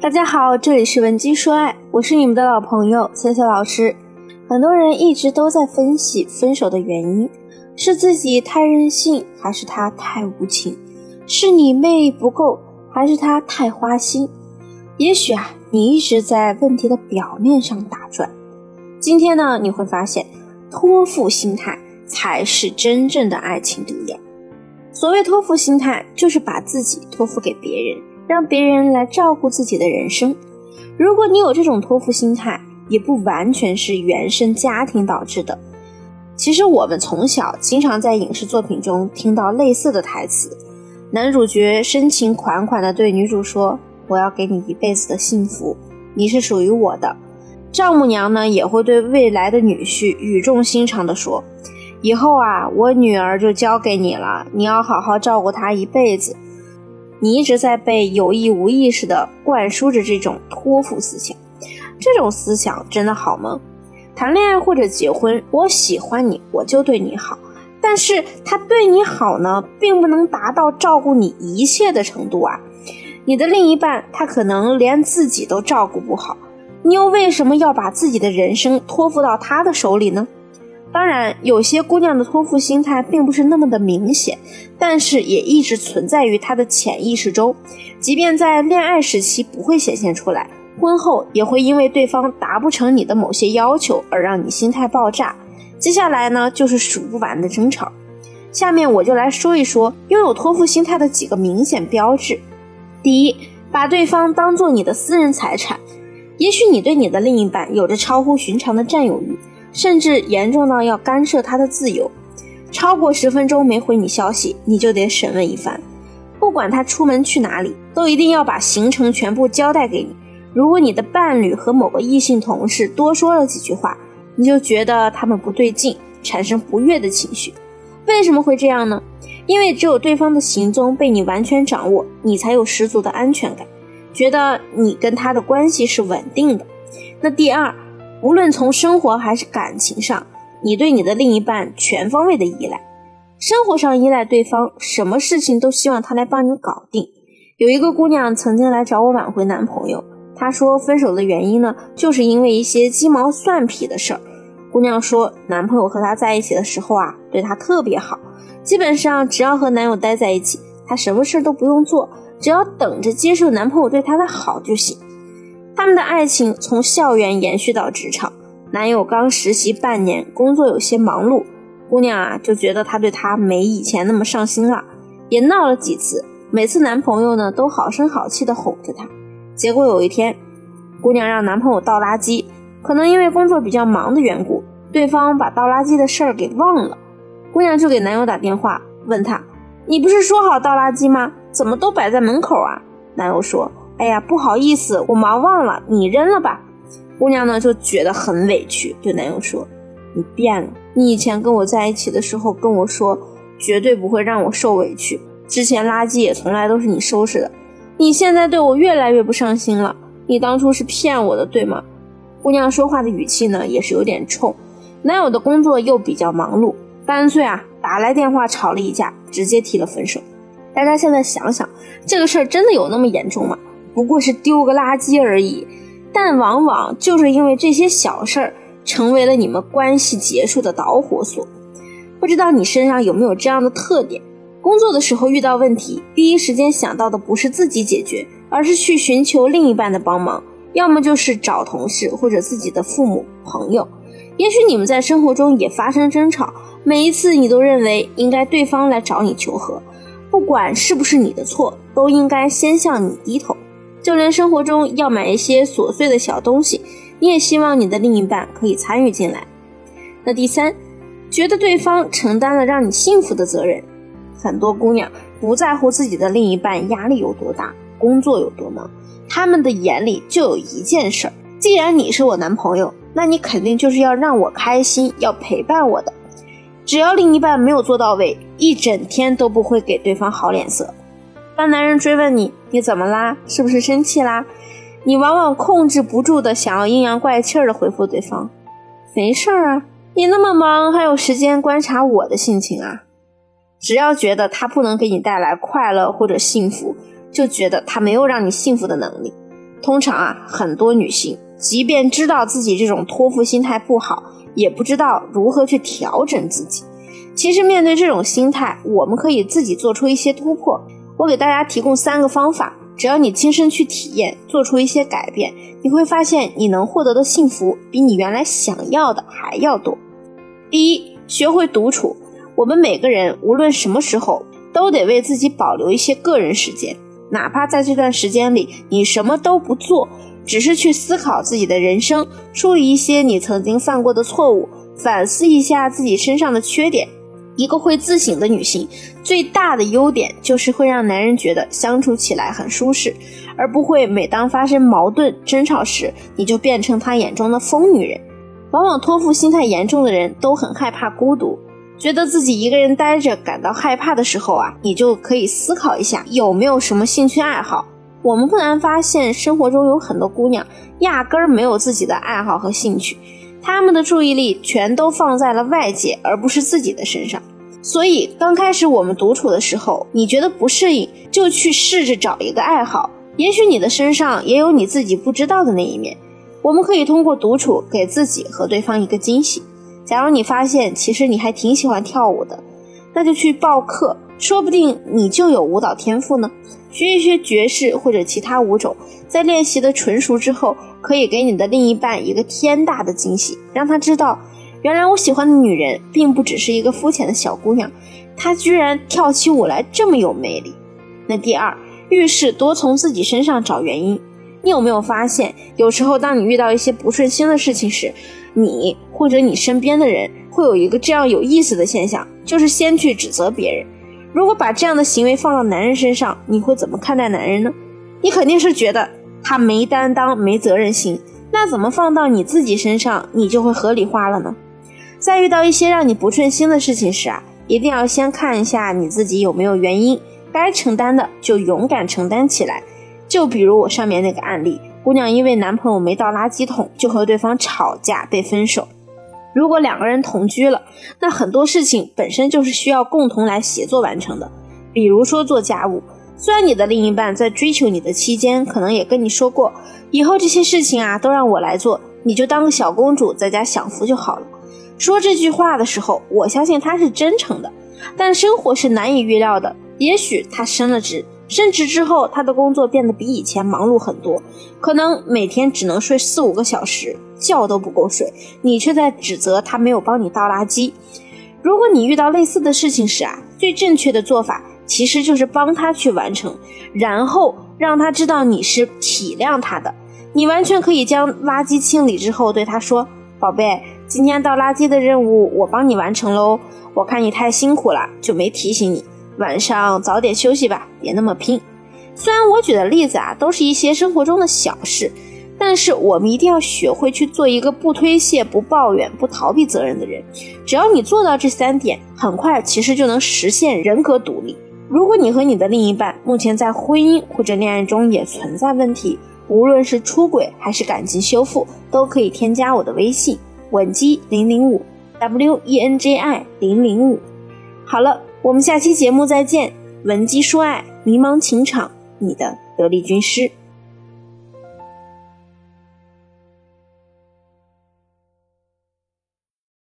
大家好，这里是文姬说爱，我是你们的老朋友 C C 老师。很多人一直都在分析分手的原因，是自己太任性，还是他太无情？是你魅力不够，还是他太花心？也许啊，你一直在问题的表面上打转。今天呢，你会发现，托付心态才是真正的爱情毒药。所谓托付心态，就是把自己托付给别人，让别人来照顾自己的人生。如果你有这种托付心态，也不完全是原生家庭导致的。其实我们从小经常在影视作品中听到类似的台词：男主角深情款款地对女主说：“我要给你一辈子的幸福，你是属于我的。”丈母娘呢也会对未来的女婿语重心长地说。以后啊，我女儿就交给你了，你要好好照顾她一辈子。你一直在被有意无意识的灌输着这种托付思想，这种思想真的好吗？谈恋爱或者结婚，我喜欢你，我就对你好，但是他对你好呢，并不能达到照顾你一切的程度啊。你的另一半他可能连自己都照顾不好，你又为什么要把自己的人生托付到他的手里呢？当然，有些姑娘的托付心态并不是那么的明显，但是也一直存在于她的潜意识中。即便在恋爱时期不会显现出来，婚后也会因为对方达不成你的某些要求而让你心态爆炸。接下来呢，就是数不完的争吵。下面我就来说一说拥有托付心态的几个明显标志。第一，把对方当做你的私人财产。也许你对你的另一半有着超乎寻常的占有欲。甚至严重到要干涉他的自由，超过十分钟没回你消息，你就得审问一番。不管他出门去哪里，都一定要把行程全部交代给你。如果你的伴侣和某个异性同事多说了几句话，你就觉得他们不对劲，产生不悦的情绪。为什么会这样呢？因为只有对方的行踪被你完全掌握，你才有十足的安全感，觉得你跟他的关系是稳定的。那第二。无论从生活还是感情上，你对你的另一半全方位的依赖。生活上依赖对方，什么事情都希望他来帮你搞定。有一个姑娘曾经来找我挽回男朋友，她说分手的原因呢，就是因为一些鸡毛蒜皮的事儿。姑娘说，男朋友和她在一起的时候啊，对她特别好，基本上只要和男友待在一起，她什么事都不用做，只要等着接受男朋友对她的好就行。他们的爱情从校园延续到职场，男友刚实习半年，工作有些忙碌，姑娘啊就觉得他对她没以前那么上心了，也闹了几次，每次男朋友呢都好声好气的哄着她，结果有一天，姑娘让男朋友倒垃圾，可能因为工作比较忙的缘故，对方把倒垃圾的事儿给忘了，姑娘就给男友打电话问他，你不是说好倒垃圾吗？怎么都摆在门口啊？男友说。哎呀，不好意思，我忙忘了，你扔了吧。姑娘呢就觉得很委屈，对男友说：“你变了，你以前跟我在一起的时候跟我说，绝对不会让我受委屈。之前垃圾也从来都是你收拾的，你现在对我越来越不上心了。你当初是骗我的，对吗？”姑娘说话的语气呢也是有点冲。男友的工作又比较忙碌，干脆啊打来电话吵了一架，直接提了分手。大家现在想想，这个事儿真的有那么严重吗？不过是丢个垃圾而已，但往往就是因为这些小事儿，成为了你们关系结束的导火索。不知道你身上有没有这样的特点？工作的时候遇到问题，第一时间想到的不是自己解决，而是去寻求另一半的帮忙，要么就是找同事或者自己的父母、朋友。也许你们在生活中也发生争吵，每一次你都认为应该对方来找你求和，不管是不是你的错，都应该先向你低头。就连生活中要买一些琐碎的小东西，你也希望你的另一半可以参与进来。那第三，觉得对方承担了让你幸福的责任。很多姑娘不在乎自己的另一半压力有多大，工作有多忙，他们的眼里就有一件事儿：既然你是我男朋友，那你肯定就是要让我开心，要陪伴我的。只要另一半没有做到位，一整天都不会给对方好脸色。当男人追问你你怎么啦，是不是生气啦？你往往控制不住的想要阴阳怪气的回复对方，没事儿啊，你那么忙还有时间观察我的心情啊？只要觉得他不能给你带来快乐或者幸福，就觉得他没有让你幸福的能力。通常啊，很多女性即便知道自己这种托付心态不好，也不知道如何去调整自己。其实面对这种心态，我们可以自己做出一些突破。我给大家提供三个方法，只要你亲身去体验，做出一些改变，你会发现你能获得的幸福比你原来想要的还要多。第一，学会独处。我们每个人无论什么时候都得为自己保留一些个人时间，哪怕在这段时间里你什么都不做，只是去思考自己的人生，梳理一些你曾经犯过的错误，反思一下自己身上的缺点。一个会自省的女性最大的优点就是会让男人觉得相处起来很舒适，而不会每当发生矛盾争吵时，你就变成他眼中的疯女人。往往托付心态严重的人都很害怕孤独。觉得自己一个人待着感到害怕的时候啊，你就可以思考一下有没有什么兴趣爱好。我们不难发现，生活中有很多姑娘压根儿没有自己的爱好和兴趣，他们的注意力全都放在了外界，而不是自己的身上。所以刚开始我们独处的时候，你觉得不适应，就去试着找一个爱好，也许你的身上也有你自己不知道的那一面。我们可以通过独处给自己和对方一个惊喜。假如你发现其实你还挺喜欢跳舞的，那就去报课，说不定你就有舞蹈天赋呢。学一学爵士或者其他舞种，在练习的纯熟之后，可以给你的另一半一个天大的惊喜，让他知道，原来我喜欢的女人并不只是一个肤浅的小姑娘，她居然跳起舞来这么有魅力。那第二，遇事多从自己身上找原因。你有没有发现，有时候当你遇到一些不顺心的事情时，你或者你身边的人会有一个这样有意思的现象，就是先去指责别人。如果把这样的行为放到男人身上，你会怎么看待男人呢？你肯定是觉得他没担当、没责任心。那怎么放到你自己身上，你就会合理化了呢？在遇到一些让你不顺心的事情时啊，一定要先看一下你自己有没有原因，该承担的就勇敢承担起来。就比如我上面那个案例，姑娘因为男朋友没倒垃圾桶，就和对方吵架被分手。如果两个人同居了，那很多事情本身就是需要共同来协作完成的。比如说做家务，虽然你的另一半在追求你的期间，可能也跟你说过，以后这些事情啊都让我来做，你就当个小公主在家享福就好了。说这句话的时候，我相信他是真诚的，但生活是难以预料的，也许他升了职。升职之后，他的工作变得比以前忙碌很多，可能每天只能睡四五个小时，觉都不够睡。你却在指责他没有帮你倒垃圾。如果你遇到类似的事情时啊，最正确的做法其实就是帮他去完成，然后让他知道你是体谅他的。你完全可以将垃圾清理之后对他说：“宝贝，今天倒垃圾的任务我帮你完成喽。我看你太辛苦了，就没提醒你。”晚上早点休息吧，别那么拼。虽然我举的例子啊，都是一些生活中的小事，但是我们一定要学会去做一个不推卸、不抱怨、不逃避责任的人。只要你做到这三点，很快其实就能实现人格独立。如果你和你的另一半目前在婚姻或者恋爱中也存在问题，无论是出轨还是感情修复，都可以添加我的微信稳基零零五 w e n j i 零零五。好了。我们下期节目再见，闻鸡说爱，迷茫情场，你的得力军师。